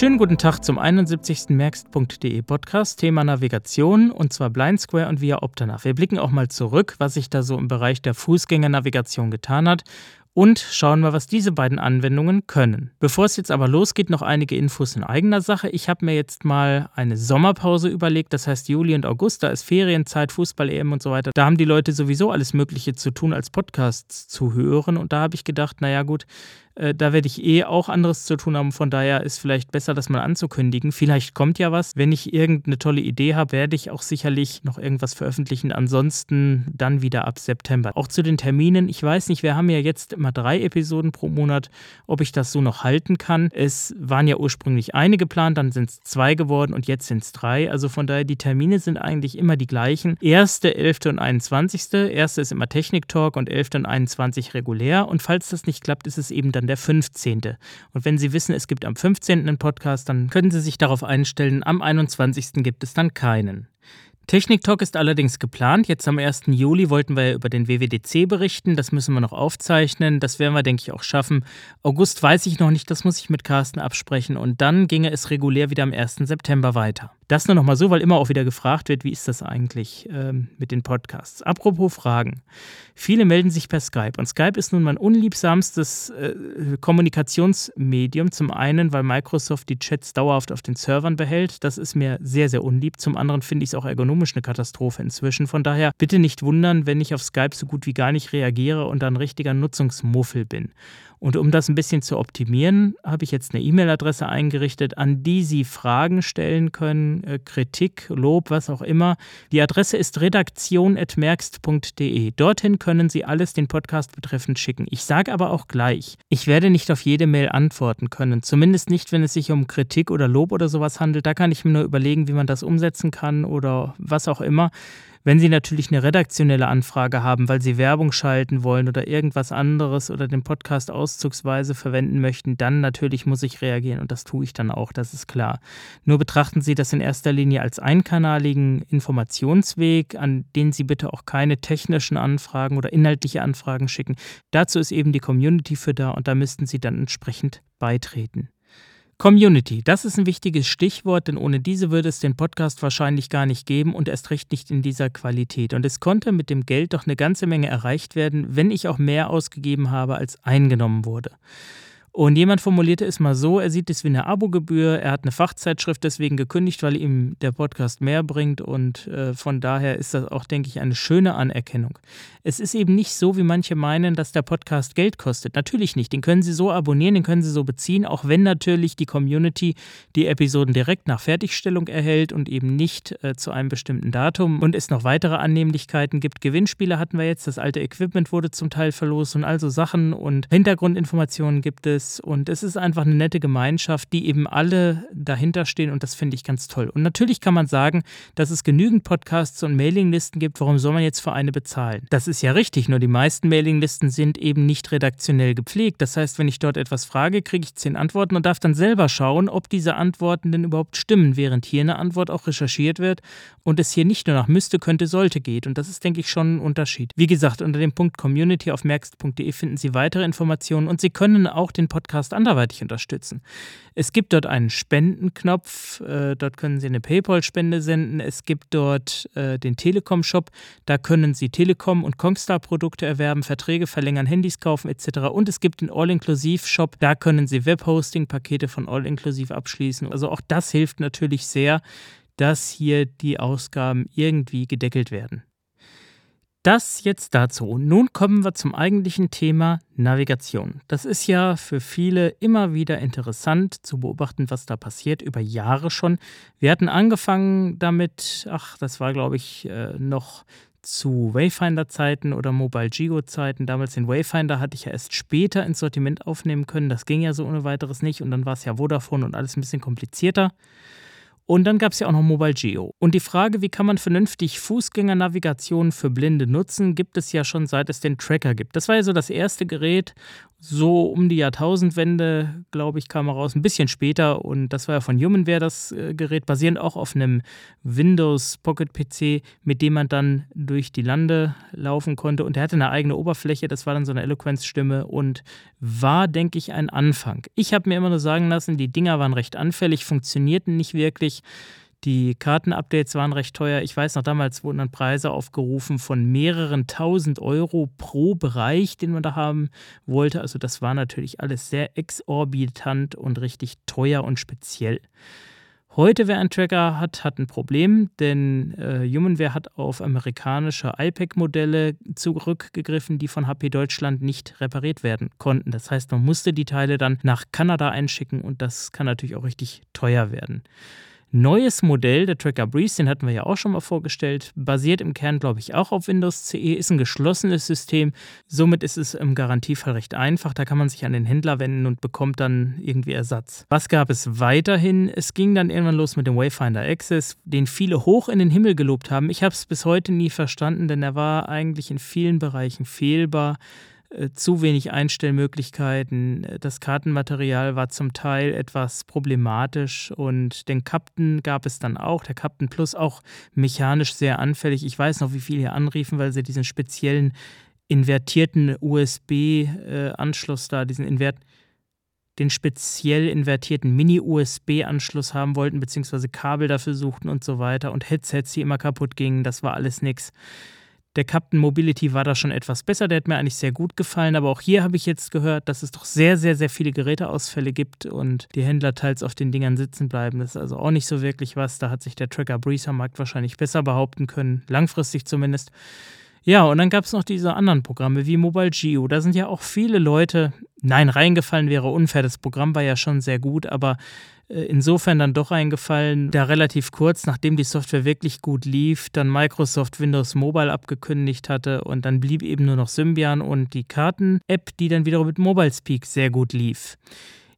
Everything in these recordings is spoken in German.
Schönen guten Tag zum 71. Merkst.de Podcast, Thema Navigation und zwar Blind Square und via Optanav. Wir blicken auch mal zurück, was sich da so im Bereich der Fußgängernavigation getan hat und schauen wir, was diese beiden Anwendungen können. Bevor es jetzt aber losgeht, noch einige Infos in eigener Sache. Ich habe mir jetzt mal eine Sommerpause überlegt, das heißt Juli und August, da ist Ferienzeit, Fußball-EM und so weiter. Da haben die Leute sowieso alles Mögliche zu tun, als Podcasts zu hören und da habe ich gedacht, naja gut, äh, da werde ich eh auch anderes zu tun haben. Von daher ist vielleicht besser, das mal anzukündigen. Vielleicht kommt ja was. Wenn ich irgendeine tolle Idee habe, werde ich auch sicherlich noch irgendwas veröffentlichen. Ansonsten dann wieder ab September. Auch zu den Terminen. Ich weiß nicht, wir haben ja jetzt immer drei Episoden pro Monat, ob ich das so noch halten kann. Es waren ja ursprünglich eine geplant, dann sind es zwei geworden und jetzt sind es drei. Also von daher, die Termine sind eigentlich immer die gleichen. Erste, 11. und 21. Erste ist immer Technik Talk und 11. und 21 regulär. Und falls das nicht klappt, ist es eben dann der 15. Und wenn Sie wissen, es gibt am 15. einen Podcast, dann können Sie sich darauf einstellen, am 21. gibt es dann keinen. Technik Talk ist allerdings geplant. Jetzt am 1. Juli wollten wir ja über den WWDC berichten. Das müssen wir noch aufzeichnen. Das werden wir, denke ich, auch schaffen. August weiß ich noch nicht. Das muss ich mit Carsten absprechen. Und dann ginge es regulär wieder am 1. September weiter. Das nur noch mal so, weil immer auch wieder gefragt wird, wie ist das eigentlich ähm, mit den Podcasts. Apropos Fragen. Viele melden sich per Skype und Skype ist nun mein unliebsamstes äh, Kommunikationsmedium. Zum einen, weil Microsoft die Chats dauerhaft auf den Servern behält. Das ist mir sehr, sehr unlieb. Zum anderen finde ich es auch ergonomisch eine Katastrophe inzwischen. Von daher bitte nicht wundern, wenn ich auf Skype so gut wie gar nicht reagiere und ein richtiger Nutzungsmuffel bin. Und um das ein bisschen zu optimieren, habe ich jetzt eine E-Mail-Adresse eingerichtet, an die Sie Fragen stellen können, äh, Kritik, Lob, was auch immer. Die Adresse ist redaktion.merkst.de. Dorthin können Sie alles den Podcast betreffend schicken. Ich sage aber auch gleich, ich werde nicht auf jede Mail antworten können. Zumindest nicht, wenn es sich um Kritik oder Lob oder sowas handelt. Da kann ich mir nur überlegen, wie man das umsetzen kann oder was auch immer. Wenn Sie natürlich eine redaktionelle Anfrage haben, weil Sie Werbung schalten wollen oder irgendwas anderes oder den Podcast auszugsweise verwenden möchten, dann natürlich muss ich reagieren und das tue ich dann auch, das ist klar. Nur betrachten Sie das in erster Linie als einkanaligen Informationsweg, an den Sie bitte auch keine technischen Anfragen oder inhaltliche Anfragen schicken. Dazu ist eben die Community für da und da müssten Sie dann entsprechend beitreten. Community, das ist ein wichtiges Stichwort, denn ohne diese würde es den Podcast wahrscheinlich gar nicht geben und erst recht nicht in dieser Qualität. Und es konnte mit dem Geld doch eine ganze Menge erreicht werden, wenn ich auch mehr ausgegeben habe, als eingenommen wurde. Und jemand formulierte es mal so, er sieht es wie eine Abogebühr, er hat eine Fachzeitschrift deswegen gekündigt, weil ihm der Podcast mehr bringt und äh, von daher ist das auch, denke ich, eine schöne Anerkennung. Es ist eben nicht so, wie manche meinen, dass der Podcast Geld kostet. Natürlich nicht, den können Sie so abonnieren, den können Sie so beziehen, auch wenn natürlich die Community die Episoden direkt nach Fertigstellung erhält und eben nicht äh, zu einem bestimmten Datum und es noch weitere Annehmlichkeiten gibt. Gewinnspiele hatten wir jetzt, das alte Equipment wurde zum Teil verlost und also Sachen und Hintergrundinformationen gibt es ist. Und es ist einfach eine nette Gemeinschaft, die eben alle dahinter stehen und das finde ich ganz toll. Und natürlich kann man sagen, dass es genügend Podcasts und Mailinglisten gibt. Warum soll man jetzt für eine bezahlen? Das ist ja richtig, nur die meisten Mailinglisten sind eben nicht redaktionell gepflegt. Das heißt, wenn ich dort etwas frage, kriege ich zehn Antworten und darf dann selber schauen, ob diese Antworten denn überhaupt stimmen, während hier eine Antwort auch recherchiert wird und es hier nicht nur nach müsste, könnte, sollte geht. Und das ist, denke ich, schon ein Unterschied. Wie gesagt, unter dem Punkt Community auf merkst.de finden Sie weitere Informationen und Sie können auch den Podcast anderweitig unterstützen. Es gibt dort einen Spendenknopf, äh, dort können Sie eine PayPal-Spende senden. Es gibt dort äh, den Telekom-Shop, da können Sie Telekom- und Kongstar-Produkte erwerben, Verträge verlängern, Handys kaufen etc. Und es gibt den All-Inclusive-Shop, da können Sie Webhosting-Pakete von All-Inclusive abschließen. Also auch das hilft natürlich sehr, dass hier die Ausgaben irgendwie gedeckelt werden. Das jetzt dazu. Nun kommen wir zum eigentlichen Thema Navigation. Das ist ja für viele immer wieder interessant zu beobachten, was da passiert, über Jahre schon. Wir hatten angefangen damit, ach, das war glaube ich äh, noch zu Wayfinder-Zeiten oder Mobile Gigo-Zeiten. Damals den Wayfinder hatte ich ja erst später ins Sortiment aufnehmen können. Das ging ja so ohne weiteres nicht und dann war es ja Vodafone und alles ein bisschen komplizierter. Und dann gab es ja auch noch Mobile Geo. Und die Frage, wie kann man vernünftig Fußgängernavigation für Blinde nutzen, gibt es ja schon seit es den Tracker gibt. Das war ja so das erste Gerät so um die Jahrtausendwende, glaube ich, kam er raus, ein bisschen später. Und das war ja von Humanware das äh, Gerät, basierend auch auf einem Windows Pocket PC, mit dem man dann durch die Lande laufen konnte. Und er hatte eine eigene Oberfläche, das war dann so eine Eloquenzstimme und war, denke ich, ein Anfang. Ich habe mir immer nur sagen lassen, die Dinger waren recht anfällig, funktionierten nicht wirklich. Die Kartenupdates waren recht teuer. Ich weiß noch, damals wurden dann Preise aufgerufen von mehreren tausend Euro pro Bereich, den man da haben wollte. Also das war natürlich alles sehr exorbitant und richtig teuer und speziell. Heute, wer einen Tracker hat, hat ein Problem, denn äh, Humanware hat auf amerikanische iPac-Modelle zurückgegriffen, die von HP Deutschland nicht repariert werden konnten. Das heißt, man musste die Teile dann nach Kanada einschicken und das kann natürlich auch richtig teuer werden. Neues Modell, der Tracker Breeze, den hatten wir ja auch schon mal vorgestellt, basiert im Kern, glaube ich, auch auf Windows CE, ist ein geschlossenes System. Somit ist es im Garantiefall recht einfach. Da kann man sich an den Händler wenden und bekommt dann irgendwie Ersatz. Was gab es weiterhin? Es ging dann irgendwann los mit dem Wayfinder Access, den viele hoch in den Himmel gelobt haben. Ich habe es bis heute nie verstanden, denn er war eigentlich in vielen Bereichen fehlbar. Äh, zu wenig Einstellmöglichkeiten. Das Kartenmaterial war zum Teil etwas problematisch und den Captain gab es dann auch. Der Captain Plus auch mechanisch sehr anfällig. Ich weiß noch, wie viele hier anriefen, weil sie diesen speziellen invertierten USB-Anschluss da, diesen Invert den speziell invertierten Mini-USB-Anschluss haben wollten, beziehungsweise Kabel dafür suchten und so weiter und Headsets, die immer kaputt gingen. Das war alles nichts. Der Captain Mobility war da schon etwas besser, der hat mir eigentlich sehr gut gefallen, aber auch hier habe ich jetzt gehört, dass es doch sehr, sehr, sehr viele Geräteausfälle gibt und die Händler teils auf den Dingern sitzen bleiben. Das ist also auch nicht so wirklich was. Da hat sich der Tracker Breeze am Markt wahrscheinlich besser behaupten können, langfristig zumindest. Ja, und dann gab es noch diese anderen Programme wie Mobile Geo. Da sind ja auch viele Leute, nein, reingefallen wäre unfair. Das Programm war ja schon sehr gut, aber insofern dann doch eingefallen, da relativ kurz, nachdem die Software wirklich gut lief, dann Microsoft Windows Mobile abgekündigt hatte und dann blieb eben nur noch Symbian und die Karten-App, die dann wiederum mit Mobile Speak sehr gut lief.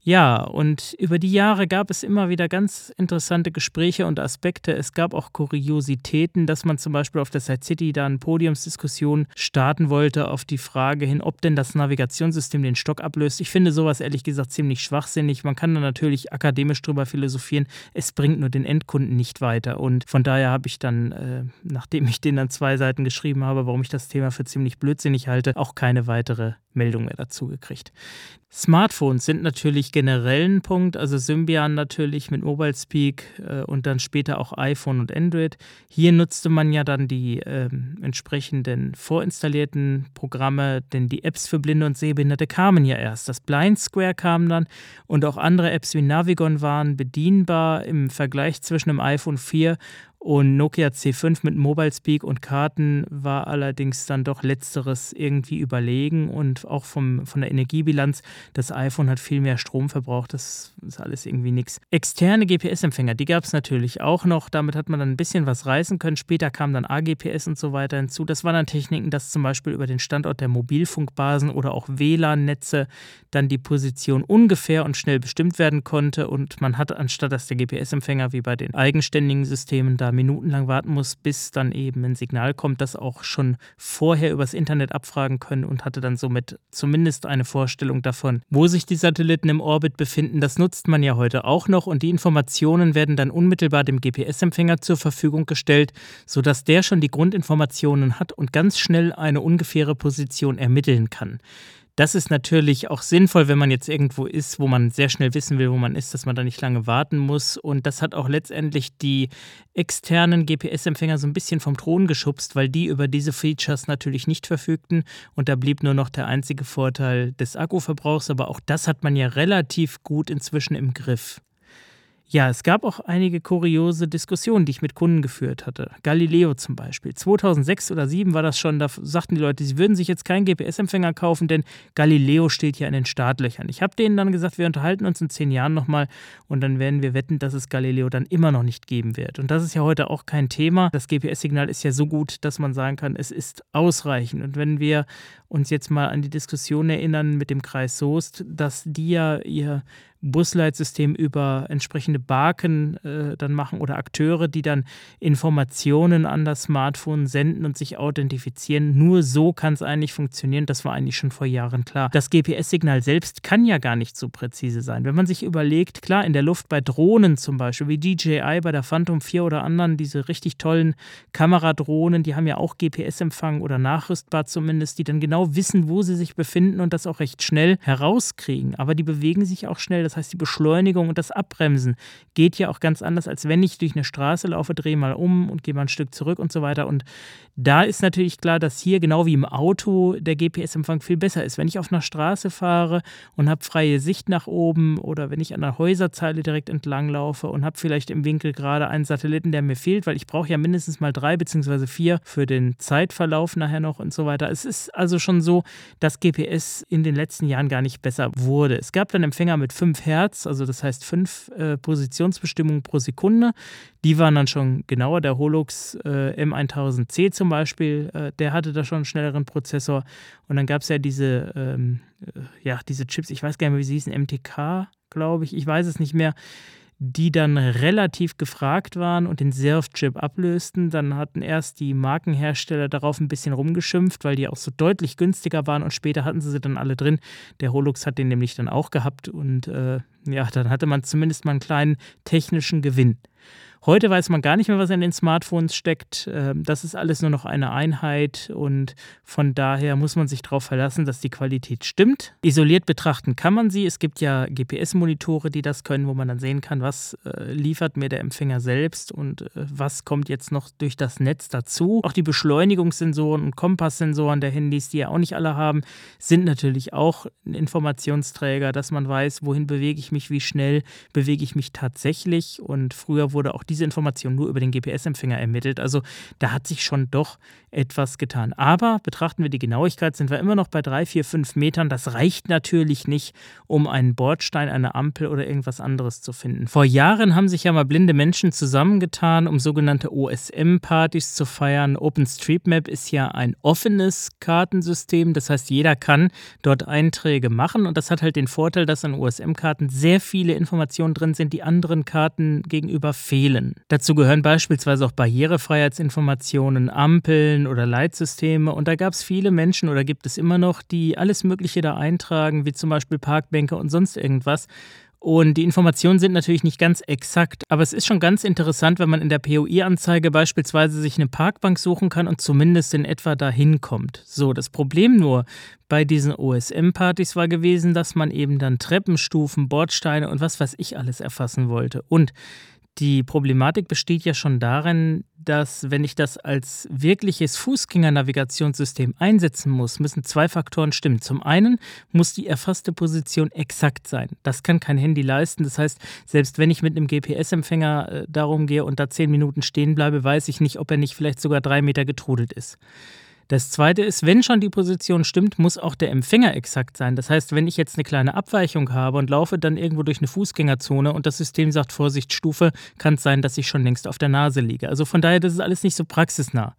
Ja, und über die Jahre gab es immer wieder ganz interessante Gespräche und Aspekte. Es gab auch Kuriositäten, dass man zum Beispiel auf der Side City da eine Podiumsdiskussion starten wollte auf die Frage hin, ob denn das Navigationssystem den Stock ablöst. Ich finde sowas ehrlich gesagt ziemlich schwachsinnig. Man kann da natürlich akademisch drüber philosophieren. Es bringt nur den Endkunden nicht weiter. Und von daher habe ich dann, äh, nachdem ich den dann zwei Seiten geschrieben habe, warum ich das Thema für ziemlich blödsinnig halte, auch keine weitere Meldung mehr dazu gekriegt. Smartphones sind natürlich generell ein Punkt, also Symbian natürlich mit Mobile Speak äh, und dann später auch iPhone und Android. Hier nutzte man ja dann die äh, entsprechenden vorinstallierten Programme, denn die Apps für Blinde und Sehbehinderte kamen ja erst. Das Blind Square kam dann und auch andere Apps wie Navigon waren bedienbar im Vergleich zwischen dem iPhone 4 und Nokia C5 mit Mobile Speak und Karten war allerdings dann doch letzteres irgendwie überlegen und auch vom, von der Energiebilanz, das iPhone hat viel mehr Strom verbraucht, das ist alles irgendwie nichts. Externe GPS-Empfänger, die gab es natürlich auch noch, damit hat man dann ein bisschen was reißen können. Später kam dann AGPS und so weiter hinzu. Das waren dann Techniken, dass zum Beispiel über den Standort der Mobilfunkbasen oder auch WLAN-Netze dann die Position ungefähr und schnell bestimmt werden konnte und man hat anstatt dass der GPS-Empfänger wie bei den eigenständigen Systemen da minutenlang warten muss, bis dann eben ein Signal kommt, das auch schon vorher übers Internet abfragen können und hatte dann somit zumindest eine Vorstellung davon, wo sich die Satelliten im Orbit befinden. Das nutzt man ja heute auch noch und die Informationen werden dann unmittelbar dem GPS-Empfänger zur Verfügung gestellt, sodass der schon die Grundinformationen hat und ganz schnell eine ungefähre Position ermitteln kann. Das ist natürlich auch sinnvoll, wenn man jetzt irgendwo ist, wo man sehr schnell wissen will, wo man ist, dass man da nicht lange warten muss. Und das hat auch letztendlich die externen GPS-Empfänger so ein bisschen vom Thron geschubst, weil die über diese Features natürlich nicht verfügten. Und da blieb nur noch der einzige Vorteil des Akkuverbrauchs. Aber auch das hat man ja relativ gut inzwischen im Griff. Ja, es gab auch einige kuriose Diskussionen, die ich mit Kunden geführt hatte. Galileo zum Beispiel. 2006 oder 2007 war das schon, da sagten die Leute, sie würden sich jetzt keinen GPS-Empfänger kaufen, denn Galileo steht ja in den Startlöchern. Ich habe denen dann gesagt, wir unterhalten uns in zehn Jahren nochmal und dann werden wir wetten, dass es Galileo dann immer noch nicht geben wird. Und das ist ja heute auch kein Thema. Das GPS-Signal ist ja so gut, dass man sagen kann, es ist ausreichend. Und wenn wir uns jetzt mal an die Diskussion erinnern mit dem Kreis Soest, dass die ja ihr Busleitsystem über entsprechende Barken äh, dann machen oder Akteure, die dann Informationen an das Smartphone senden und sich authentifizieren. Nur so kann es eigentlich funktionieren. Das war eigentlich schon vor Jahren klar. Das GPS-Signal selbst kann ja gar nicht so präzise sein. Wenn man sich überlegt, klar, in der Luft bei Drohnen zum Beispiel, wie DJI bei der Phantom 4 oder anderen, diese richtig tollen Kameradrohnen, die haben ja auch GPS-Empfang oder nachrüstbar zumindest, die dann genau wissen, wo sie sich befinden und das auch recht schnell herauskriegen. Aber die bewegen sich auch schnell. Das heißt, die Beschleunigung und das Abbremsen geht ja auch ganz anders, als wenn ich durch eine Straße laufe, drehe mal um und gehe mal ein Stück zurück und so weiter. Und da ist natürlich klar, dass hier genau wie im Auto der GPS-Empfang viel besser ist. Wenn ich auf einer Straße fahre und habe freie Sicht nach oben oder wenn ich an einer Häuserzeile direkt entlang laufe und habe vielleicht im Winkel gerade einen Satelliten, der mir fehlt, weil ich brauche ja mindestens mal drei beziehungsweise vier für den Zeitverlauf nachher noch und so weiter. Es ist also schon so, dass GPS in den letzten Jahren gar nicht besser wurde. Es gab dann Empfänger mit 5 Hertz, also das heißt 5 äh, Positionsbestimmungen pro Sekunde. Die waren dann schon genauer. Der Holux äh, M1000C zum Beispiel, äh, der hatte da schon einen schnelleren Prozessor. Und dann gab es ja diese, ähm, äh, ja, diese Chips, ich weiß gar nicht mehr, wie sie hießen, MTK, glaube ich, ich weiß es nicht mehr die dann relativ gefragt waren und den Surf-Chip ablösten. Dann hatten erst die Markenhersteller darauf ein bisschen rumgeschimpft, weil die auch so deutlich günstiger waren und später hatten sie sie dann alle drin. Der Holux hat den nämlich dann auch gehabt und äh, ja, dann hatte man zumindest mal einen kleinen technischen Gewinn. Heute weiß man gar nicht mehr, was in den Smartphones steckt. Ähm, das ist alles nur noch eine Einheit und von daher muss man sich darauf verlassen, dass die Qualität stimmt. Isoliert betrachten kann man sie. Es gibt ja GPS-Monitore, die das können, wo man dann sehen kann, was äh, liefert mir der Empfänger selbst und äh, was kommt jetzt noch durch das Netz dazu. Auch die Beschleunigungssensoren und Kompasssensoren der Handys, die ja auch nicht alle haben, sind natürlich auch ein Informationsträger, dass man weiß, wohin bewege ich mich, wie schnell bewege ich mich tatsächlich. Und früher wurde auch diese Information nur über den GPS-Empfänger ermittelt. Also da hat sich schon doch etwas getan. Aber betrachten wir die Genauigkeit, sind wir immer noch bei drei, vier, fünf Metern. Das reicht natürlich nicht, um einen Bordstein, eine Ampel oder irgendwas anderes zu finden. Vor Jahren haben sich ja mal blinde Menschen zusammengetan, um sogenannte OSM-Partys zu feiern. OpenStreetMap ist ja ein offenes Kartensystem. Das heißt, jeder kann dort Einträge machen. Und das hat halt den Vorteil, dass an OSM-Karten sehr viele Informationen drin sind, die anderen Karten gegenüber fehlen können. Dazu gehören beispielsweise auch Barrierefreiheitsinformationen, Ampeln oder Leitsysteme. Und da gab es viele Menschen oder gibt es immer noch, die alles Mögliche da eintragen, wie zum Beispiel Parkbänke und sonst irgendwas. Und die Informationen sind natürlich nicht ganz exakt, aber es ist schon ganz interessant, wenn man in der POI-Anzeige beispielsweise sich eine Parkbank suchen kann und zumindest in etwa dahin kommt. So, das Problem nur bei diesen OSM-Partys war gewesen, dass man eben dann Treppenstufen, Bordsteine und was weiß ich alles erfassen wollte. Und die Problematik besteht ja schon darin, dass wenn ich das als wirkliches Fußgängernavigationssystem einsetzen muss, müssen zwei Faktoren stimmen. Zum einen muss die erfasste Position exakt sein. Das kann kein Handy leisten. Das heißt, selbst wenn ich mit einem GPS-Empfänger äh, darum gehe und da zehn Minuten stehen bleibe, weiß ich nicht, ob er nicht vielleicht sogar drei Meter getrudelt ist. Das zweite ist, wenn schon die Position stimmt, muss auch der Empfänger exakt sein. Das heißt, wenn ich jetzt eine kleine Abweichung habe und laufe dann irgendwo durch eine Fußgängerzone und das System sagt Vorsichtsstufe, kann es sein, dass ich schon längst auf der Nase liege. Also von daher, das ist alles nicht so praxisnah.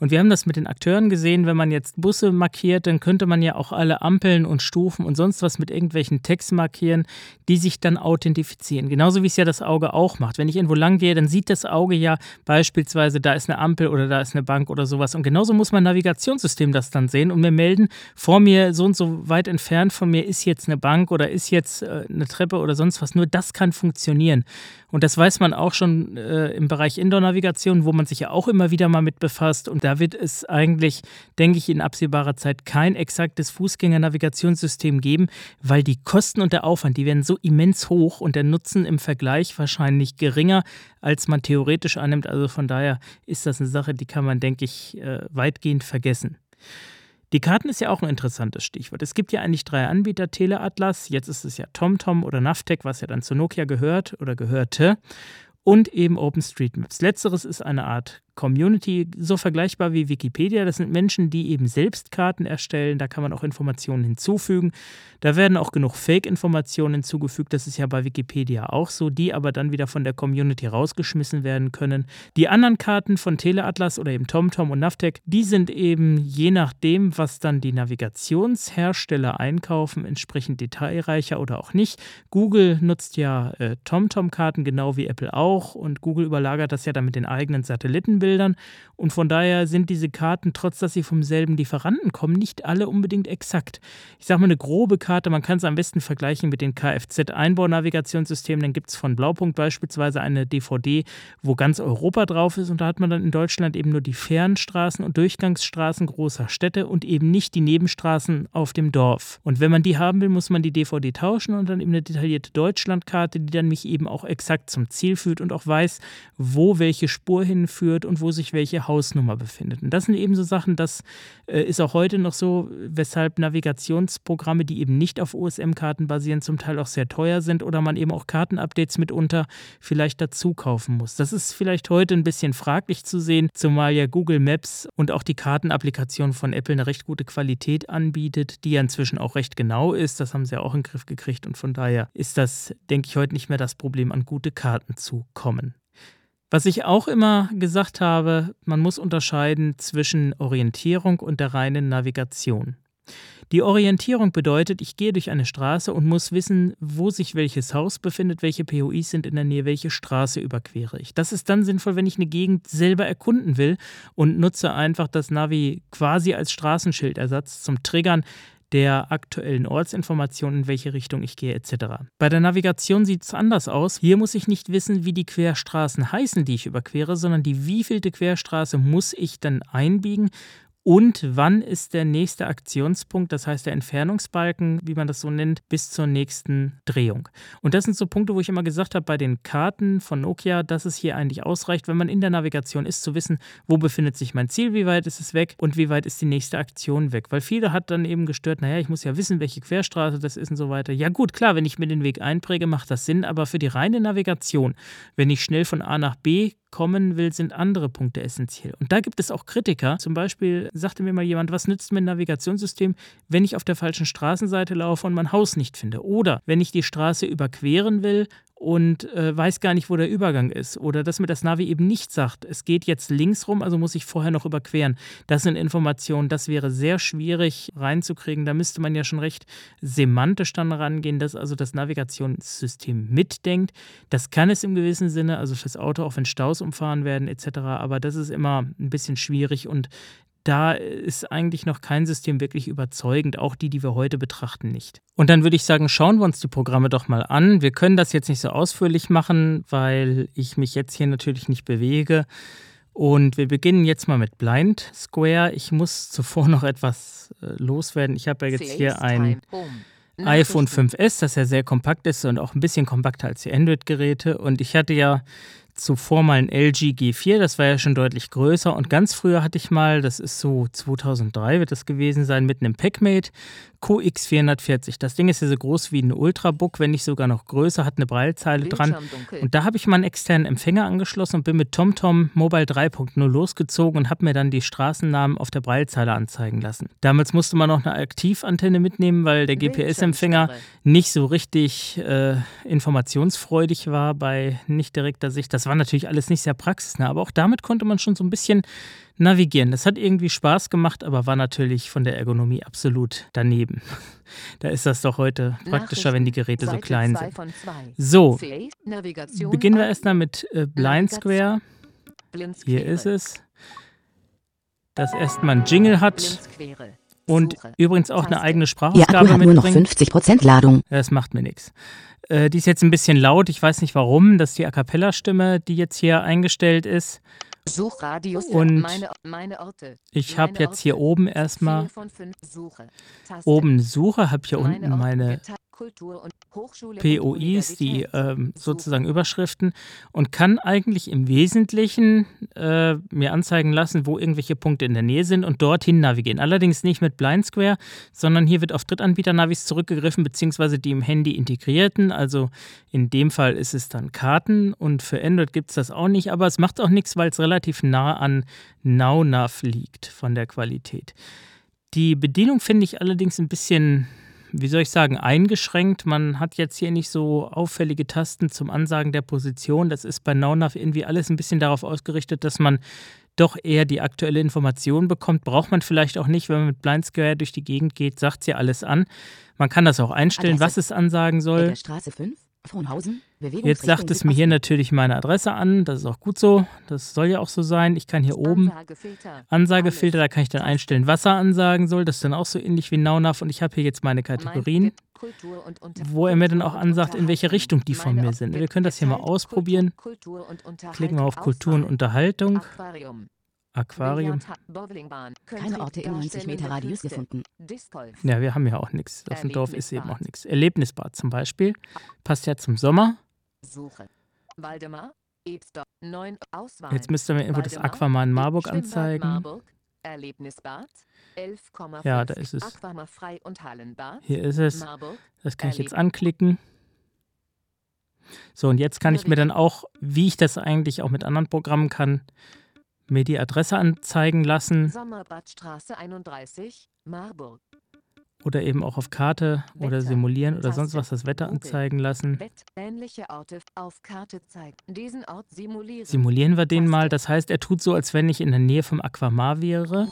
Und wir haben das mit den Akteuren gesehen, wenn man jetzt Busse markiert, dann könnte man ja auch alle Ampeln und Stufen und sonst was mit irgendwelchen Text markieren, die sich dann authentifizieren. Genauso wie es ja das Auge auch macht. Wenn ich irgendwo lang gehe, dann sieht das Auge ja beispielsweise, da ist eine Ampel oder da ist eine Bank oder sowas. Und genauso muss mein Navigationssystem das dann sehen und mir melden, vor mir so und so weit entfernt von mir ist jetzt eine Bank oder ist jetzt äh, eine Treppe oder sonst was. Nur das kann funktionieren. Und das weiß man auch schon äh, im Bereich Indoor-Navigation, wo man sich ja auch immer wieder mal mit befasst. Und da wird es eigentlich, denke ich, in absehbarer Zeit kein exaktes Fußgänger-Navigationssystem geben, weil die Kosten und der Aufwand, die werden so immens hoch und der Nutzen im Vergleich wahrscheinlich geringer, als man theoretisch annimmt. Also von daher ist das eine Sache, die kann man, denke ich, äh, weitgehend vergessen. Die Karten ist ja auch ein interessantes Stichwort. Es gibt ja eigentlich drei Anbieter, Teleatlas, jetzt ist es ja TomTom oder Navtec, was ja dann zu Nokia gehört oder gehörte, und eben OpenStreetMaps. Letzteres ist eine Art Community, so vergleichbar wie Wikipedia. Das sind Menschen, die eben selbst Karten erstellen. Da kann man auch Informationen hinzufügen. Da werden auch genug Fake-Informationen hinzugefügt. Das ist ja bei Wikipedia auch so, die aber dann wieder von der Community rausgeschmissen werden können. Die anderen Karten von Teleatlas oder eben TomTom und Navtec, die sind eben je nachdem, was dann die Navigationshersteller einkaufen, entsprechend detailreicher oder auch nicht. Google nutzt ja äh, TomTom-Karten genau wie Apple auch und Google überlagert das ja dann mit den eigenen Satellitenbildern und von daher sind diese Karten, trotz dass sie vom selben Lieferanten kommen, nicht alle unbedingt exakt. Ich sage mal eine grobe Karte, man kann es am besten vergleichen mit den Kfz-Einbaunavigationssystemen. Dann gibt es von Blaupunkt beispielsweise eine DVD, wo ganz Europa drauf ist und da hat man dann in Deutschland eben nur die Fernstraßen und Durchgangsstraßen großer Städte und eben nicht die Nebenstraßen auf dem Dorf. Und wenn man die haben will, muss man die DVD tauschen und dann eben eine detaillierte Deutschlandkarte, die dann mich eben auch exakt zum Ziel führt und auch weiß, wo welche Spur hinführt und wo sich welche Hausnummer befindet. Und das sind eben so Sachen, das äh, ist auch heute noch so, weshalb Navigationsprogramme, die eben nicht auf OSM-Karten basieren, zum Teil auch sehr teuer sind oder man eben auch Kartenupdates mitunter vielleicht dazu kaufen muss. Das ist vielleicht heute ein bisschen fraglich zu sehen, zumal ja Google Maps und auch die Kartenapplikation von Apple eine recht gute Qualität anbietet, die ja inzwischen auch recht genau ist. Das haben sie ja auch in den Griff gekriegt und von daher ist das, denke ich, heute nicht mehr das Problem, an gute Karten zu kommen. Was ich auch immer gesagt habe, man muss unterscheiden zwischen Orientierung und der reinen Navigation. Die Orientierung bedeutet, ich gehe durch eine Straße und muss wissen, wo sich welches Haus befindet, welche POIs sind in der Nähe, welche Straße überquere ich. Das ist dann sinnvoll, wenn ich eine Gegend selber erkunden will und nutze einfach das Navi quasi als Straßenschildersatz zum Triggern der aktuellen Ortsinformationen, in welche Richtung ich gehe etc. Bei der Navigation sieht es anders aus. Hier muss ich nicht wissen, wie die Querstraßen heißen, die ich überquere, sondern die wievielte Querstraße muss ich dann einbiegen und wann ist der nächste Aktionspunkt, das heißt der Entfernungsbalken, wie man das so nennt, bis zur nächsten Drehung. Und das sind so Punkte, wo ich immer gesagt habe bei den Karten von Nokia, dass es hier eigentlich ausreicht, wenn man in der Navigation ist, zu wissen, wo befindet sich mein Ziel, wie weit ist es weg und wie weit ist die nächste Aktion weg. Weil viele hat dann eben gestört, naja, ich muss ja wissen, welche Querstraße das ist und so weiter. Ja gut, klar, wenn ich mir den Weg einpräge, macht das Sinn, aber für die reine Navigation, wenn ich schnell von A nach B kommen will, sind andere Punkte essentiell. Und da gibt es auch Kritiker. Zum Beispiel sagte mir mal jemand, was nützt mir ein Navigationssystem, wenn ich auf der falschen Straßenseite laufe und mein Haus nicht finde? Oder wenn ich die Straße überqueren will und äh, weiß gar nicht, wo der Übergang ist. Oder dass mir das Navi eben nicht sagt, es geht jetzt links rum, also muss ich vorher noch überqueren. Das sind Informationen, das wäre sehr schwierig reinzukriegen. Da müsste man ja schon recht semantisch dann rangehen, dass also das Navigationssystem mitdenkt. Das kann es im gewissen Sinne, also fürs Auto auch wenn Staus umfahren werden etc. Aber das ist immer ein bisschen schwierig und da ist eigentlich noch kein System wirklich überzeugend, auch die, die wir heute betrachten, nicht. Und dann würde ich sagen, schauen wir uns die Programme doch mal an. Wir können das jetzt nicht so ausführlich machen, weil ich mich jetzt hier natürlich nicht bewege. Und wir beginnen jetzt mal mit Blind Square. Ich muss zuvor noch etwas äh, loswerden. Ich habe ja jetzt hier ein iPhone 5S, das ja sehr kompakt ist und auch ein bisschen kompakter als die Android-Geräte. Und ich hatte ja zuvor mal ein LG G4, das war ja schon deutlich größer. Und ganz früher hatte ich mal, das ist so 2003 wird das gewesen sein, mit einem Packmate QX440. Das Ding ist ja so groß wie ein Ultrabook, wenn nicht sogar noch größer, hat eine Breilzeile dran. Und da habe ich mal einen externen Empfänger angeschlossen und bin mit TomTom Mobile 3.0 losgezogen und habe mir dann die Straßennamen auf der Breilzeile anzeigen lassen. Damals musste man noch eine Aktivantenne mitnehmen, weil der GPS-Empfänger nicht so richtig äh, informationsfreudig war bei nicht direkter Sicht. Das war natürlich alles nicht sehr praxisnah, aber auch damit konnte man schon so ein bisschen navigieren. Das hat irgendwie Spaß gemacht, aber war natürlich von der Ergonomie absolut daneben. Da ist das doch heute praktischer, wenn die Geräte so klein sind. So, beginnen wir erstmal mit äh, Blind Square. Hier ist es. Das erstmal ein Jingle hat. Und übrigens auch eine eigene Sprachausgabe Akku hat nur noch 50% Ladung. Das macht mir nichts. Äh, die ist jetzt ein bisschen laut. Ich weiß nicht warum. Das ist die A Cappella-Stimme, die jetzt hier eingestellt ist. Suchradius Und meine, meine Orte. ich habe jetzt hier oben erstmal oben Suche, habe hier Meine unten meine Geta- Kultur und Hochschule und POIs, die ähm, sozusagen Überschriften und kann eigentlich im Wesentlichen äh, mir anzeigen lassen, wo irgendwelche Punkte in der Nähe sind und dorthin navigieren. Allerdings nicht mit Blind Square, sondern hier wird auf Drittanbieter-Navis zurückgegriffen, beziehungsweise die im Handy integrierten. Also in dem Fall ist es dann Karten und für Android gibt es das auch nicht, aber es macht auch nichts, weil es relativ nah an NowNav liegt von der Qualität. Die Bedienung finde ich allerdings ein bisschen, wie soll ich sagen, eingeschränkt. Man hat jetzt hier nicht so auffällige Tasten zum Ansagen der Position. Das ist bei NowNav irgendwie alles ein bisschen darauf ausgerichtet, dass man doch eher die aktuelle Information bekommt. Braucht man vielleicht auch nicht, wenn man mit Blind Square durch die Gegend geht, sagt sie alles an. Man kann das auch einstellen, Adresse. was es ansagen soll. Eggerstraße 5, Frohnhausen, Jetzt sagt es mir hier natürlich meine Adresse an. Das ist auch gut so. Das soll ja auch so sein. Ich kann hier oben Ansagefilter. Ansagefilter, da kann ich dann einstellen, was er ansagen soll. Das ist dann auch so ähnlich wie NowNav. Und ich habe hier jetzt meine Kategorien, wo er mir dann auch ansagt, in welche. Richtung die von mir sind. Wir können das hier mal ausprobieren. Klicken wir auf Kultur und. Unterhaltung. Aquarium. Keine Orte in 90 Meter Radius gefunden. Ja, wir haben ja auch nichts. Auf dem Dorf ist eben auch nichts. Erlebnisbad zum Beispiel. Passt ja zum Sommer. Suche. Waldemar. Ebster. 9. Auswahl. Jetzt müsste mir irgendwo das in Marburg anzeigen. Marburg. Erlebnisbad. 11,5. Ja, da ist es. Hier ist es. Das kann ich jetzt anklicken. So, und jetzt kann ich mir dann auch, wie ich das eigentlich auch mit anderen Programmen kann, mir die Adresse anzeigen lassen Sommerbadstraße 31. Marburg. oder eben auch auf Karte oder Wetter. simulieren oder sonst was das Wetter anzeigen lassen. Ähnliche Orte auf Karte zeigen. Diesen Ort simulieren. Simulieren wir den mal. Taste. Das heißt, er tut so, als wenn ich in der Nähe vom Aquamar wäre.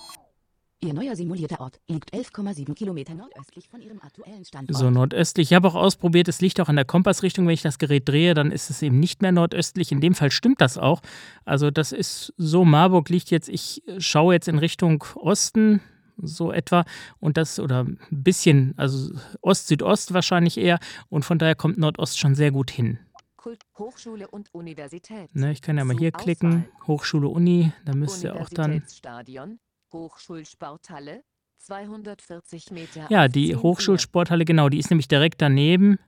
Ihr neuer simulierter Ort liegt 11,7 Kilometer nordöstlich von Ihrem aktuellen Standort. So nordöstlich. Ich habe auch ausprobiert, es liegt auch an der Kompassrichtung. Wenn ich das Gerät drehe, dann ist es eben nicht mehr nordöstlich. In dem Fall stimmt das auch. Also das ist so, Marburg liegt jetzt, ich schaue jetzt in Richtung Osten, so etwa. Und das, oder ein bisschen, also Ost-Südost wahrscheinlich eher. Und von daher kommt Nordost schon sehr gut hin. Kult, Hochschule und Universität. Ne, ich kann ja mal hier klicken. Hochschule Uni, da müsste auch dann. Hochschulsporthalle. 240 Meter. Ja, die 10 Uhr. Hochschulsporthalle, genau, die ist nämlich direkt daneben.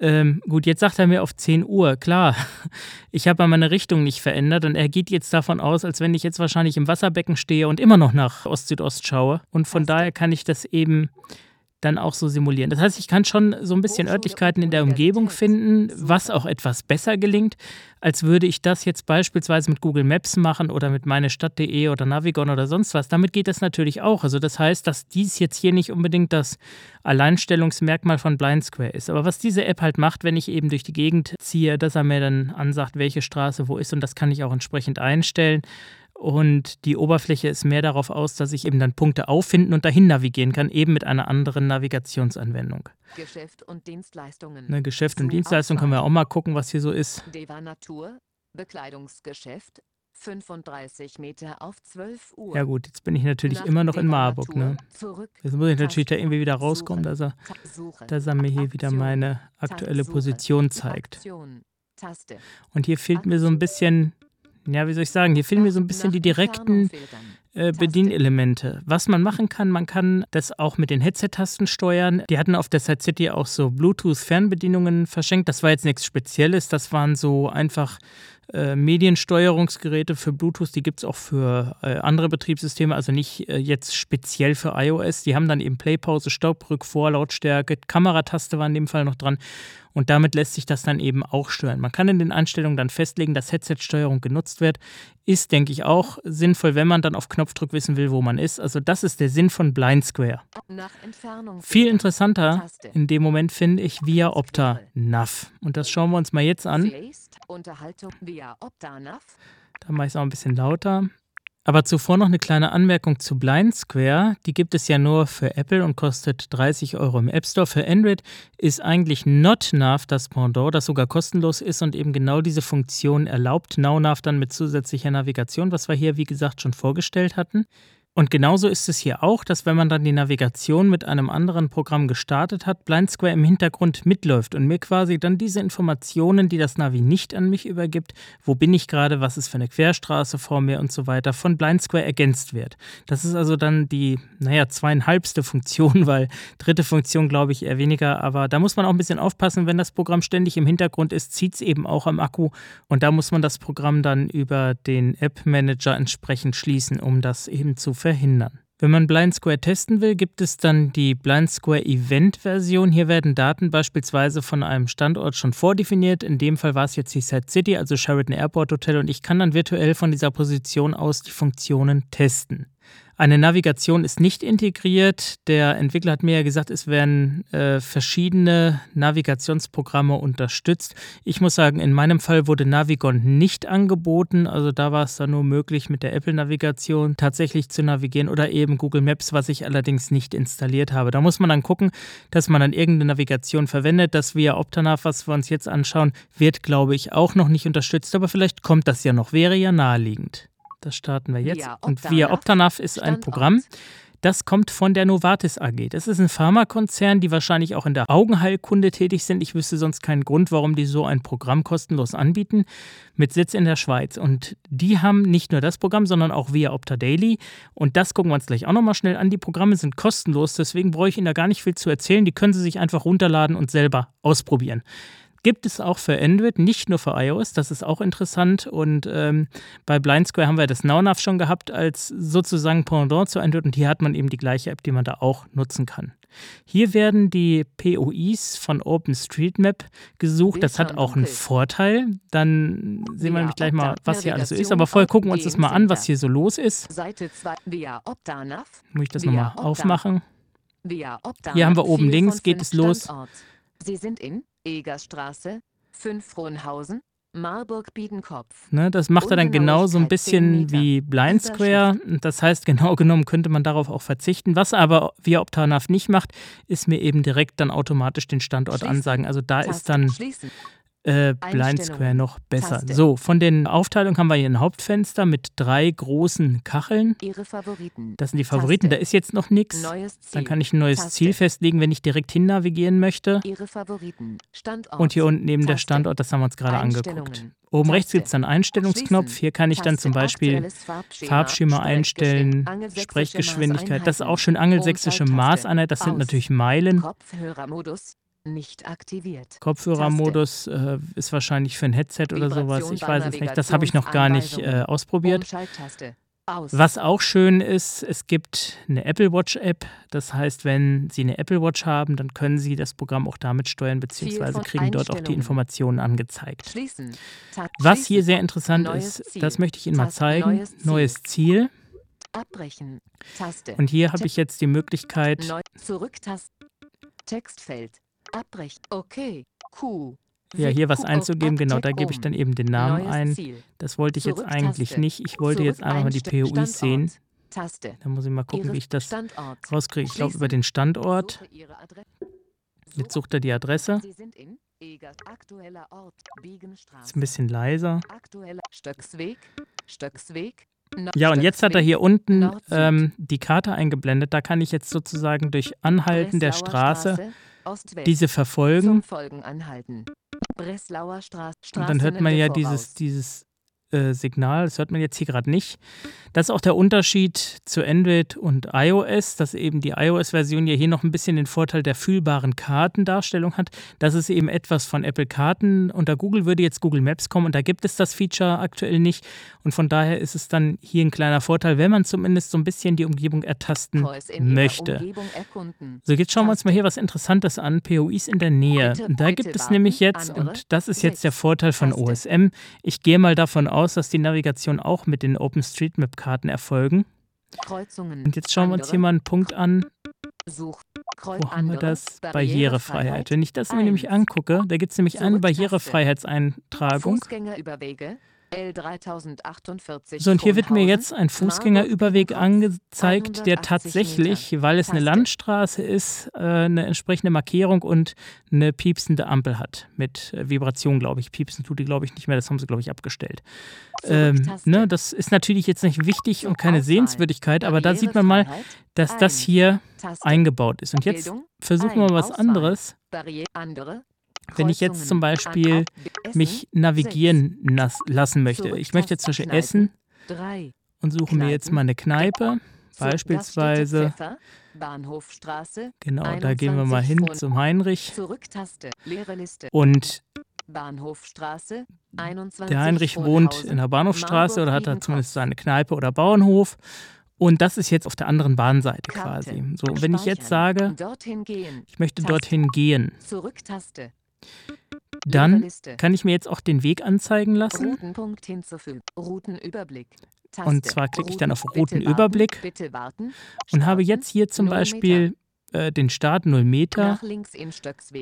Ähm, gut, jetzt sagt er mir auf 10 Uhr, klar. Ich habe meine Richtung nicht verändert und er geht jetzt davon aus, als wenn ich jetzt wahrscheinlich im Wasserbecken stehe und immer noch nach Ost-Südost schaue. Und von daher kann ich das eben dann auch so simulieren. Das heißt, ich kann schon so ein bisschen Örtlichkeiten in der Umgebung finden, was auch etwas besser gelingt, als würde ich das jetzt beispielsweise mit Google Maps machen oder mit meinestadt.de oder Navigon oder sonst was. Damit geht das natürlich auch. Also das heißt, dass dies jetzt hier nicht unbedingt das Alleinstellungsmerkmal von Blind Square ist. Aber was diese App halt macht, wenn ich eben durch die Gegend ziehe, dass er mir dann ansagt, welche Straße wo ist und das kann ich auch entsprechend einstellen. Und die Oberfläche ist mehr darauf aus, dass ich eben dann Punkte auffinden und dahin navigieren kann, eben mit einer anderen Navigationsanwendung. Geschäft und Dienstleistungen. Ne, Geschäft und Zu Dienstleistung können wir auch mal gucken, was hier so ist. Deva Natur. Bekleidungsgeschäft. 35 Meter auf 12 Uhr. Ja gut, jetzt bin ich natürlich Nach immer noch in Marburg. Ne? Zurück. Jetzt muss ich natürlich da irgendwie wieder rauskommen, dass er, dass er mir hier wieder meine aktuelle. Position zeigt. Und hier fehlt mir so ein bisschen, ja, wie soll ich sagen, hier fehlen mir so ein bisschen die direkten äh. Bedienelemente. Was man machen kann, man kann das auch mit den Headset-Tasten steuern. Die hatten auf der Side City auch so Bluetooth-Fernbedienungen verschenkt. Das war jetzt nichts Spezielles. Das waren so einfach äh, Mediensteuerungsgeräte für Bluetooth. Die gibt es auch für äh, andere Betriebssysteme, also nicht äh, jetzt speziell für iOS. Die haben dann eben Playpause, Stopp, Rück, Vor, Lautstärke, Kamerataste war in dem Fall noch dran. Und damit lässt sich das dann eben auch steuern. Man kann in den Einstellungen dann festlegen, dass Headset-Steuerung genutzt wird. Ist, denke ich, auch sinnvoll, wenn man dann auf Knopfdruck wissen will, wo man ist. Also das ist der Sinn von Blind Square. Viel interessanter Taste. in dem Moment finde ich via Opta Nav. Und das schauen wir uns mal jetzt an. Unterhaltung Optanav. Da mache ich es auch ein bisschen lauter. Aber zuvor noch eine kleine Anmerkung zu Blind Square. Die gibt es ja nur für Apple und kostet 30 Euro im App Store. Für Android ist eigentlich NotNav das Pendant, das sogar kostenlos ist und eben genau diese Funktion erlaubt. NowNav dann mit zusätzlicher Navigation, was wir hier, wie gesagt, schon vorgestellt hatten. Und genauso ist es hier auch, dass wenn man dann die Navigation mit einem anderen Programm gestartet hat, Blind Square im Hintergrund mitläuft und mir quasi dann diese Informationen, die das Navi nicht an mich übergibt, wo bin ich gerade, was ist für eine Querstraße vor mir und so weiter, von Blind Square ergänzt wird. Das ist also dann die, naja, zweieinhalbste Funktion, weil dritte Funktion glaube ich eher weniger, aber da muss man auch ein bisschen aufpassen, wenn das Programm ständig im Hintergrund ist, zieht es eben auch am Akku und da muss man das Programm dann über den App Manager entsprechend schließen, um das eben zu verhindern. Wenn man Blind Square testen will, gibt es dann die Blind Square Event Version. Hier werden Daten beispielsweise von einem Standort schon vordefiniert. In dem Fall war es jetzt die Set City, also Sheraton Airport Hotel, und ich kann dann virtuell von dieser Position aus die Funktionen testen. Eine Navigation ist nicht integriert. Der Entwickler hat mir ja gesagt, es werden äh, verschiedene Navigationsprogramme unterstützt. Ich muss sagen, in meinem Fall wurde Navigon nicht angeboten. Also da war es dann nur möglich, mit der Apple-Navigation tatsächlich zu navigieren oder eben Google Maps, was ich allerdings nicht installiert habe. Da muss man dann gucken, dass man dann irgendeine Navigation verwendet. Das via Optanav, was wir uns jetzt anschauen, wird, glaube ich, auch noch nicht unterstützt. Aber vielleicht kommt das ja noch. Wäre ja naheliegend. Das starten wir jetzt. Via Und Via Optanav ist ein Standort. Programm, das kommt von der Novartis AG. Das ist ein Pharmakonzern, die wahrscheinlich auch in der Augenheilkunde tätig sind. Ich wüsste sonst keinen Grund, warum die so ein Programm kostenlos anbieten, mit Sitz in der Schweiz. Und die haben nicht nur das Programm, sondern auch Via Opta Daily. Und das gucken wir uns gleich auch nochmal schnell an. Die Programme sind kostenlos, deswegen brauche ich Ihnen da gar nicht viel zu erzählen. Die können Sie sich einfach runterladen und selber ausprobieren. Gibt es auch für Android, nicht nur für iOS, das ist auch interessant. Und ähm, bei Blind Square haben wir das NowNav schon gehabt als sozusagen Pendant zu Android und hier hat man eben die gleiche App, die man da auch nutzen kann. Hier werden die POIs von OpenStreetMap gesucht. Das hat auch einen. Vorteil. Dann sehen wir nämlich gleich mal, was hier alles so ist. Aber vorher gucken wir uns das mal an, was hier so los ist. Seite 2 via Optanav. Muss ich das nochmal aufmachen? Hier haben wir oben links, geht es los. Sie sind in Egersstraße, 5 Frohnhausen, Marburg-Biedenkopf. Ne, das macht er dann genau so ein bisschen 10 Meter. wie Blind Square. Das heißt, genau genommen könnte man darauf auch verzichten. Was aber via Optanav nicht macht, ist mir eben direkt dann automatisch den Standort Schließen. ansagen. Also da ist Taste. dann Schließen. Äh, Blind. Square noch besser. Taste. So, von den Aufteilungen haben wir hier ein Hauptfenster mit drei großen Kacheln. Ihre Favoriten. Das sind die Favoriten. Da Taste. ist jetzt noch nichts. Dann kann ich ein neues Taste. Ziel festlegen, wenn ich direkt hin navigieren möchte. Ihre Favoriten. Standort. Und hier unten neben der. Standort, das haben wir uns gerade angeguckt. Oben rechts gibt es dann einen Einstellungsknopf. Hier kann ich dann zum Beispiel Farbschema, Farbschema einstellen, Sprechgeschwindigkeit. Das ist auch schön angelsächsische. Maßeinheit. Das sind natürlich Meilen. Kopfhörermodus nicht aktiviert. Kopfhörermodus äh, ist wahrscheinlich für ein Headset oder sowas. Ich weiß es nicht. Das habe ich noch gar nicht äh, ausprobiert. Aus. Was auch schön ist, es gibt eine Apple Watch App. Das heißt, wenn Sie eine Apple Watch haben, dann können Sie das Programm auch damit steuern, beziehungsweise kriegen dort auch die. Informationen angezeigt. Schließen. Was hier sehr interessant Neues ist, Ziel. das möchte ich Ihnen mal zeigen. Neues Ziel. Neues Ziel. Abbrechen. Taste. Und hier habe ich jetzt die Möglichkeit, Neu Zurücktaste. Textfeld. Abbrechen. Okay. Q. ja, hier was einzugeben. Genau, da gebe ich dann eben den Namen ein. Das wollte ich jetzt eigentlich nicht. Ich wollte jetzt einfach mal die. POIs sehen. Da muss ich mal gucken, wie ich das rauskriege. Ich glaube, über den Standort. Jetzt sucht er die Adresse. Ist ein bisschen leiser. Ja, und jetzt hat er hier unten ähm, die Karte eingeblendet. Da kann ich jetzt sozusagen durch Anhalten der Straße. Diese verfolgen. Zum Folgen anhalten. Breslauer Straße. Und dann hört man ja dieses, dieses äh, Signal, das hört man jetzt hier gerade nicht. Das ist auch der Unterschied zu Android und iOS, dass eben die iOS-Version ja hier noch ein bisschen den Vorteil der fühlbaren Kartendarstellung hat. Das ist eben etwas von Apple Karten. Unter Google würde jetzt Google Maps kommen und da gibt es das Feature aktuell nicht. Und von daher ist es dann hier ein kleiner Vorteil, wenn man zumindest so ein bisschen die Umgebung ertasten möchte. Umgebung. So, jetzt schauen wir uns mal hier was Interessantes an. POIs in der Nähe. Bitte, da gibt es nämlich jetzt, und das ist jetzt der. Vorteil von. OSM. Ich gehe mal davon aus, dass die Navigation auch mit den OpenStreetMap-Karten erfolgen. Kreuzungen. Und jetzt schauen wir uns hier mal einen Punkt an. Such. Kreuz Wo haben wir das? Barrierefreiheit. Wenn ich das mir nämlich angucke, da gibt es nämlich eine. Barrierefreiheitseintragung. Fußgängerüberwege. L3048 So, und hier wird mir jetzt ein Fußgängerüberweg angezeigt, der 180 tatsächlich, weil es eine. Landstraße ist, äh, eine entsprechende Markierung und eine piepsende Ampel hat. Mit äh, Vibration, glaube ich. Piepsen tut die, glaube ich, nicht mehr. Das haben sie, glaube ich, abgestellt. Ähm, ne, das ist natürlich jetzt nicht wichtig und keine. Sehenswürdigkeit, aber da sieht man mal, dass das hier eingebaut ist. Und jetzt versuchen wir mal was anderes. Barriere andere. Wenn ich jetzt zum Beispiel mich navigieren lassen möchte. Ich möchte jetzt Zurücktasten, essen und suche mir jetzt mal eine Kneipe. Beispielsweise, Bahnhofstraße, genau, da gehen wir mal hin 21 zum Heinrich. Und Bahnhofstraße, 21 der Heinrich wohnt in der Bahnhofstraße oder hat da zumindest seine Kneipe oder Bauernhof. Und das ist jetzt auf der anderen Bahnseite quasi. So, wenn ich jetzt sage, ich möchte dorthin gehen, dann kann ich mir jetzt auch den Weg anzeigen lassen. Und zwar klicke ich dann auf Routenüberblick und habe jetzt hier zum Beispiel äh, den Start 0 Meter. Nach links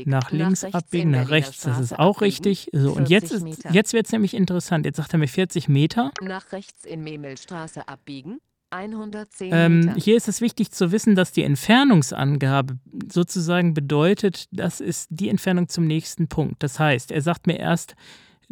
nach links abbiegen, nach rechts, das ist auch richtig. So, und jetzt, 40 ist, Meter. jetzt wird es nämlich interessant. Jetzt sagt er mir 40 Meter. Nach rechts in Memmelstraße abbiegen. 110 Ähm, hier ist es wichtig zu wissen, dass die Entfernungsangabe sozusagen bedeutet, das ist die Entfernung zum nächsten Punkt. Das heißt, er sagt mir erst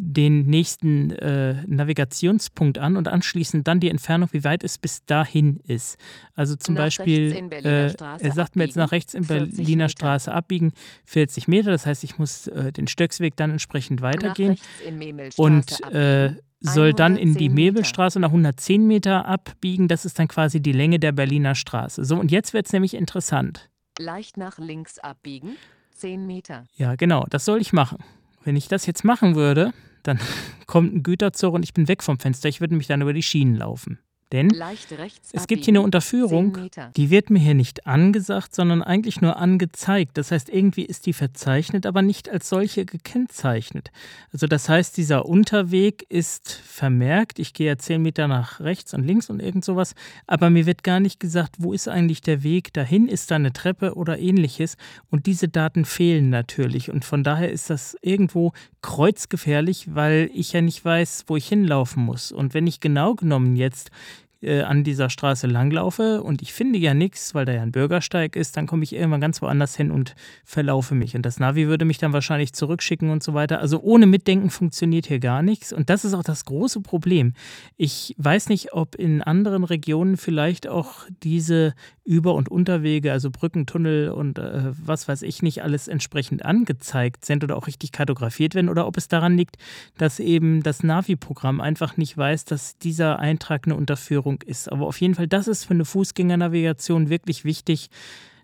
den nächsten äh, Navigationspunkt an und anschließend dann die Entfernung, wie weit es bis dahin ist. Also zum Nach Beispiel, äh, er sagt mir jetzt nach abbiegen, rechts in 40 Berliner Meter. Straße abbiegen, 40 Meter. Das heißt, ich muss äh, den Stöcksweg dann entsprechend weitergehen. und äh, abbiegen. soll dann in die 110 Meter. Mebelstraße nach 110 Meter abbiegen. Das ist dann quasi die Länge der Berliner Straße. So, und jetzt wird es nämlich interessant. Leicht nach links abbiegen. 10 Meter. Ja, genau, das soll ich machen. Wenn ich das jetzt machen würde, dann kommt ein Güterzug und ich bin weg vom Fenster. Ich würde mich dann über die Schienen laufen. Denn es gibt hier eine. Unterführung, 10 Meter. die wird mir hier nicht angesagt, sondern eigentlich nur angezeigt. Das heißt, irgendwie ist die verzeichnet, aber nicht als solche gekennzeichnet. Also das heißt, dieser Unterweg ist vermerkt. Ich gehe ja 10 Meter nach rechts und links und irgend sowas, aber mir wird gar nicht gesagt, wo ist eigentlich der Weg dahin, ist da eine Treppe oder ähnliches. Und diese Daten fehlen natürlich. Und von daher ist das irgendwo kreuzgefährlich, weil ich ja nicht weiß, wo ich hinlaufen muss. Und wenn ich genau genommen jetzt äh, an dieser Straße langlaufe und ich finde ja nichts, weil da ja ein Bürgersteig ist, dann komme ich irgendwann ganz woanders hin und verlaufe mich. Und das Navi würde mich dann wahrscheinlich zurückschicken und so weiter. Also ohne Mitdenken funktioniert hier gar nichts. Und das ist auch das große Problem. Ich weiß nicht, ob in anderen Regionen vielleicht auch diese Über- und Unterwege, also Brücken, Tunnel und äh, was weiß ich nicht, alles entsprechend angezeigt sind oder auch richtig kartografiert werden oder ob es daran liegt, dass eben das Navi-Programm einfach nicht weiß, dass dieser Eintrag eine Unterführung ist. Aber auf jeden Fall, das ist für eine Fußgängernavigation wirklich wichtig,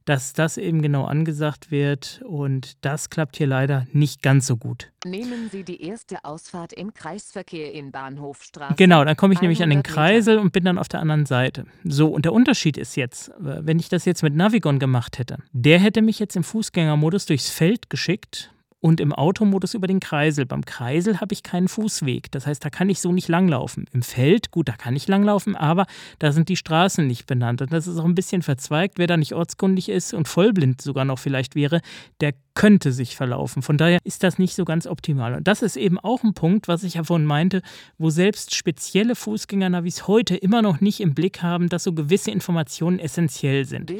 dass das eben genau angesagt wird und das klappt hier leider nicht ganz so gut. Nehmen Sie die erste Ausfahrt im Kreisverkehr in Bahnhofstraße. Genau, dann komme ich nämlich an den 100 Meter. Kreisel und bin dann auf der anderen Seite. So, und der Unterschied ist jetzt, äh, wenn ich das jetzt mit Navigon gemacht hätte, der hätte mich jetzt im Fußgängermodus durchs Feld geschickt und im Automodus über den Kreisel. Beim Kreisel habe ich keinen Fußweg. Das heißt, da kann ich so nicht langlaufen. Im Feld, gut, da kann ich langlaufen, aber da sind die Straßen nicht benannt. Und das ist auch ein bisschen verzweigt. Wer da nicht ortskundig ist und vollblind sogar noch vielleicht wäre, der könnte sich verlaufen. Von daher ist das nicht so ganz optimal. Und das ist eben auch ein Punkt, was ich ja vorhin meinte, wo selbst spezielle Fußgängernavis heute immer noch nicht im Blick haben, dass so gewisse Informationen essentiell sind.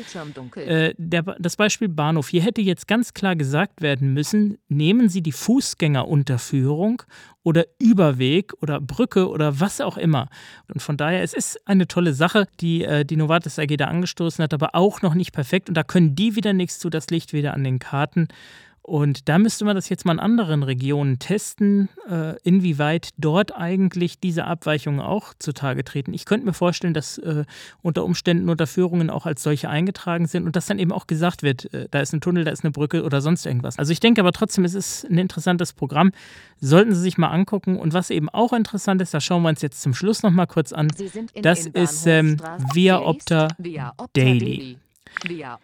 Äh, der, das Beispiel Bahnhof. Hier hätte jetzt ganz klar gesagt werden müssen, nehmen Sie die Fußgängerunterführung oder Überweg oder Brücke oder was auch immer. Und von daher, es ist eine tolle Sache, die äh, die Novartis AG da angestoßen hat, aber auch noch nicht perfekt. Und da können die wieder nichts zu, das liegt wieder an den Karten. Und da müsste man das jetzt mal in anderen Regionen testen, äh, inwieweit dort eigentlich diese Abweichungen auch zutage treten. Ich könnte mir vorstellen, dass äh, unter Umständen Unterführungen auch als solche eingetragen sind und dass dann eben auch gesagt wird, äh, da ist ein Tunnel, da ist eine Brücke oder sonst irgendwas. Also ich denke aber trotzdem, es ist ein interessantes Programm. Sollten Sie sich mal angucken. Und was eben auch interessant ist, da schauen wir uns jetzt zum Schluss noch mal kurz an. Sie sind in, das ist, ähm, Via Opta Daily. Via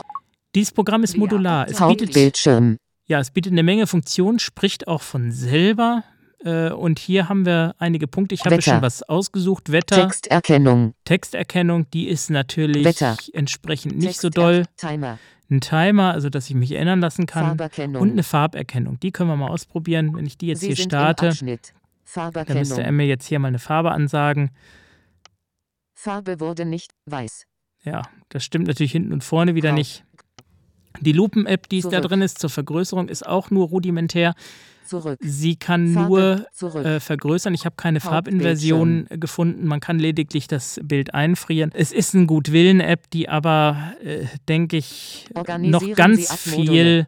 Dieses Programm ist modular. Es bietet, Hauptbildschirm. Ja, es bietet eine Menge Funktionen, spricht auch von selber. Äh, Und hier haben wir einige Punkte. Ich habe schon was ausgesucht. Wetter, Texterkennung. Texterkennung, die ist natürlich Wetter. entsprechend nicht so Texter- doll. Timer. Ein Timer, also dass ich mich erinnern lassen kann. Und eine Farberkennung. Die können wir mal ausprobieren. Wenn ich die jetzt Sie hier starte, im Abschnitt Da müsste er mir jetzt hier mal eine Farbe ansagen. Farbe wurde nicht weiß. Ja, das stimmt natürlich hinten und vorne wieder Grau. nicht. Die Lupen-App, die es da drin ist zur Vergrößerung, ist auch nur rudimentär. Zurück. Sie kann Farbe nur äh, vergrößern. Ich habe keine. Farbinversion gefunden. Man kann lediglich das Bild einfrieren. Es ist eine Gutwillen-App, die aber, äh, denke ich, noch ganz viel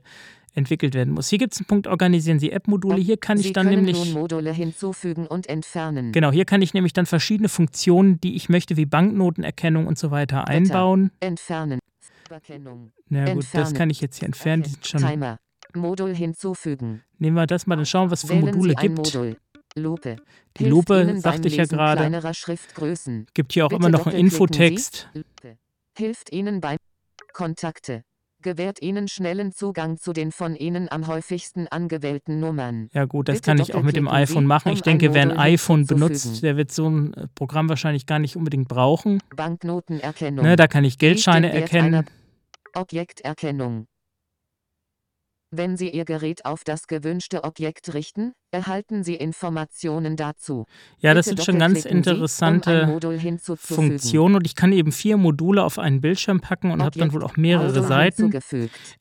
entwickelt werden muss. Hier gibt es einen Punkt, organisieren Sie App-Module. Hier kann ich Sie dann können nämlich. Module hinzufügen und entfernen. Genau, hier kann ich nämlich dann verschiedene Funktionen, die ich möchte, wie Banknotenerkennung und so weiter, einbauen. Entfernen. Na gut, das Entfernen. kann ich jetzt hier entfernen. Sind schon, Timer. Modul hinzufügen. nehmen wir das mal, dann schauen wir, was es für Wählen Module gibt. Modul. Lupe. Die Hilft Lupe, Ihnen sagte ich ja gerade. Gibt hier auch Bitte immer noch einen. Infotext. Hilft Ihnen beim Kontakte. Gewährt Ihnen schnellen Zugang zu den von Ihnen am häufigsten angewählten Nummern. Ja gut, das Bitte kann ich auch mit dem iPhone machen. Ich um denke, wer ein iPhone benutzt, der wird so ein äh, Programm wahrscheinlich gar nicht unbedingt brauchen. Banknotenerkennung. Ne, da kann ich Geldscheine erkennen. Objekterkennung. Wenn Sie Ihr Gerät auf das gewünschte Objekt richten, erhalten Sie Informationen dazu. Ja, das Bitte sind schon ganz Sie, um interessante hinzuzufügen. Funktionen und ich kann eben vier Module auf einen Bildschirm packen und habe dann wohl auch mehrere Modul Seiten.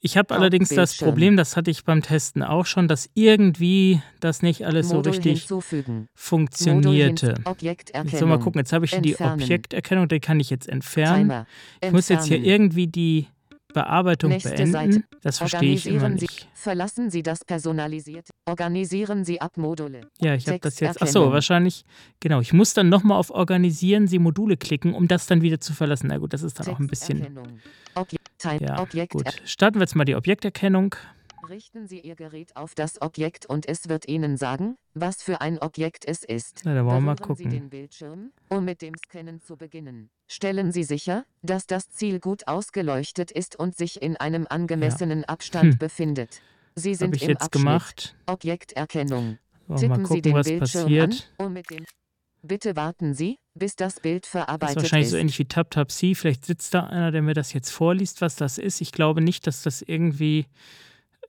Ich habe allerdings das. Problem, das hatte ich beim Testen auch schon, dass irgendwie das nicht alles so Modul richtig hinzufügen. Modul funktionierte. Jetzt soll mal gucken, jetzt habe ich hier die Entfernen. Objekterkennung, die kann ich jetzt entfernen. Timer. Ich muss jetzt hier Entfernen. irgendwie die Bearbeitung Nächste beenden. Seite. Das verstehe ich immer Sie, nicht. verlassen Sie das personalisierte. Organisieren Sie Abmodule. Ja, ich habe das jetzt. Achso, wahrscheinlich. Genau, ich muss dann nochmal auf Organisieren Sie Module klicken, um das dann wieder zu verlassen. Na gut, das ist dann auch ein bisschen. Ja, gut. Starten wir jetzt mal die Objekterkennung. Richten Sie Ihr Gerät auf das Objekt und es wird Ihnen sagen, was für ein Objekt es ist. Na, da wollen wir mal Berühren Sie gucken. den Bildschirm, um mit dem Scannen zu beginnen. Stellen Sie sicher, dass das Ziel gut ausgeleuchtet ist und sich in einem angemessenen Abstand Hm. befindet. Sie sind ich im jetzt Abschnitt gemacht. Objekterkennung. So, mal Tippen Sie gucken, den was Bildschirm passiert. an, um mit dem Bitte warten Sie, bis das Bild Das ist verarbeitet wahrscheinlich ist. so ähnlich wie TapTapC. Vielleicht sitzt da einer, der mir das jetzt vorliest, was das ist. Ich glaube nicht, dass das irgendwie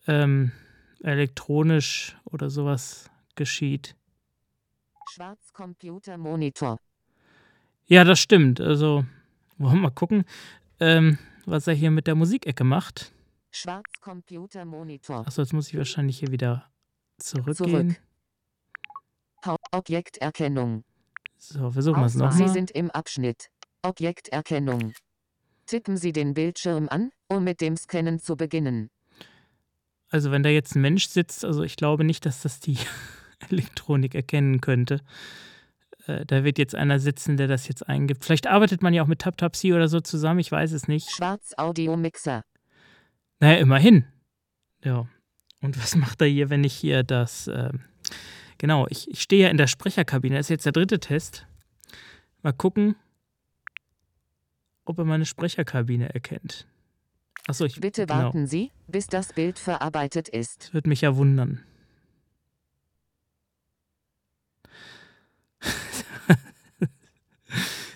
ähm, elektronisch oder sowas geschieht. Schwarzcomputermonitor. Ja, das stimmt. Also, wollen wir mal gucken, ähm, was er hier mit der Musikecke macht. Schwarzcomputermonitor. Achso, jetzt muss ich wahrscheinlich hier wieder zurückgehen. Zurück. Objekterkennung. So, versuchen wir es Auswahl. Sie nochmal. sind im Abschnitt. Objekterkennung. Tippen Sie den Bildschirm an, um mit dem Scannen zu beginnen. Also, wenn da jetzt ein Mensch sitzt, also ich glaube nicht, dass das die Elektronik erkennen könnte. Äh, da wird jetzt einer sitzen, der das jetzt eingibt. Vielleicht arbeitet man ja auch mit TapTapC oder so zusammen, ich weiß es nicht. Schwarz-Audio-Mixer. Naja, immerhin. Ja. Und was macht er hier, wenn ich hier das. ähm, genau, ich, ich stehe ja in der Sprecherkabine. Das ist jetzt der dritte Test. Mal gucken, ob er meine Sprecherkabine erkennt. Achso, ich. Bitte genau. warten Sie, bis das Bild verarbeitet ist. Das würde mich ja wundern.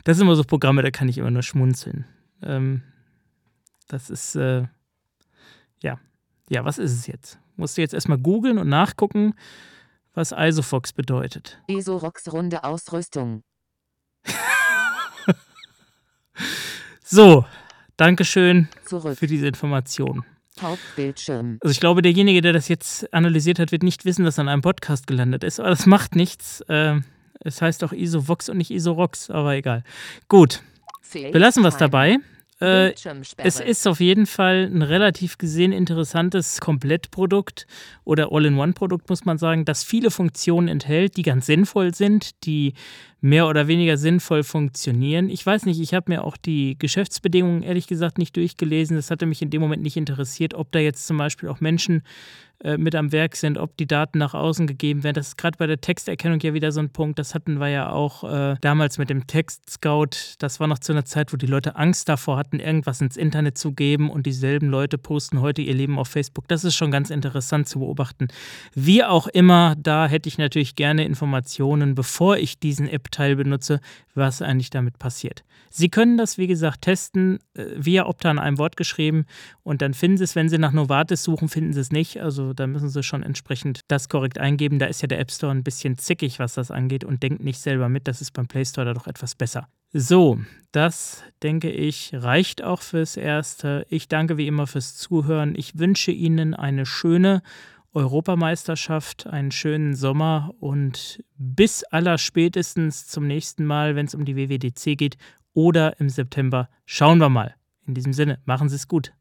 Das sind immer so Programme, da kann ich immer nur schmunzeln. Ähm, das ist, äh, ja. Ja, was ist es jetzt? Musst du jetzt erstmal googeln und nachgucken, was Isofox bedeutet. ESO-Rox runde Ausrüstung. So, Dankeschön Zurück. für diese Information. Hauptbildschirm. Also ich glaube, derjenige, der das jetzt analysiert hat, wird nicht wissen, dass er an einem Podcast gelandet ist. Aber das macht nichts. Ähm, es heißt auch ISOVox und nicht ISORox, aber egal. Gut, belassen wir es dabei. Äh, es ist auf jeden Fall ein relativ gesehen interessantes Komplettprodukt oder All-in-One-Produkt, muss man sagen, das viele Funktionen enthält, die ganz sinnvoll sind, die mehr oder weniger sinnvoll funktionieren. Ich weiß nicht, ich habe mir auch die Geschäftsbedingungen ehrlich gesagt nicht durchgelesen. Das hatte mich in dem Moment nicht interessiert, ob da jetzt zum Beispiel auch Menschen äh, mit am Werk sind, ob die Daten nach außen gegeben werden. Das ist gerade bei der Texterkennung ja wieder so ein Punkt. Das hatten wir ja auch äh, damals mit dem Text-Scout. Das war noch zu einer Zeit, wo die Leute Angst davor hatten, irgendwas ins Internet zu geben und dieselben Leute posten heute ihr Leben auf Facebook. Das ist schon ganz interessant zu beobachten. Wie auch immer, da hätte ich natürlich gerne Informationen, bevor ich diesen App-Teil benutze, was eigentlich damit passiert. Sie können das, wie gesagt, testen, äh, via Opta in einem Wort geschrieben und dann finden Sie es, wenn Sie nach Novartis suchen, finden Sie es nicht. Also Da müssen Sie schon entsprechend das korrekt eingeben. Da ist ja der App Store ein bisschen zickig, was das angeht und denkt nicht selber mit. Das ist beim Play Store da doch etwas besser. So, das denke ich reicht auch fürs Erste. Ich danke wie immer fürs Zuhören. Ich wünsche Ihnen eine schöne Europameisterschaft, einen schönen Sommer und bis allerspätestens zum nächsten Mal, wenn es um die WWDC geht oder im September. Schauen wir mal. In diesem Sinne, machen Sie es gut.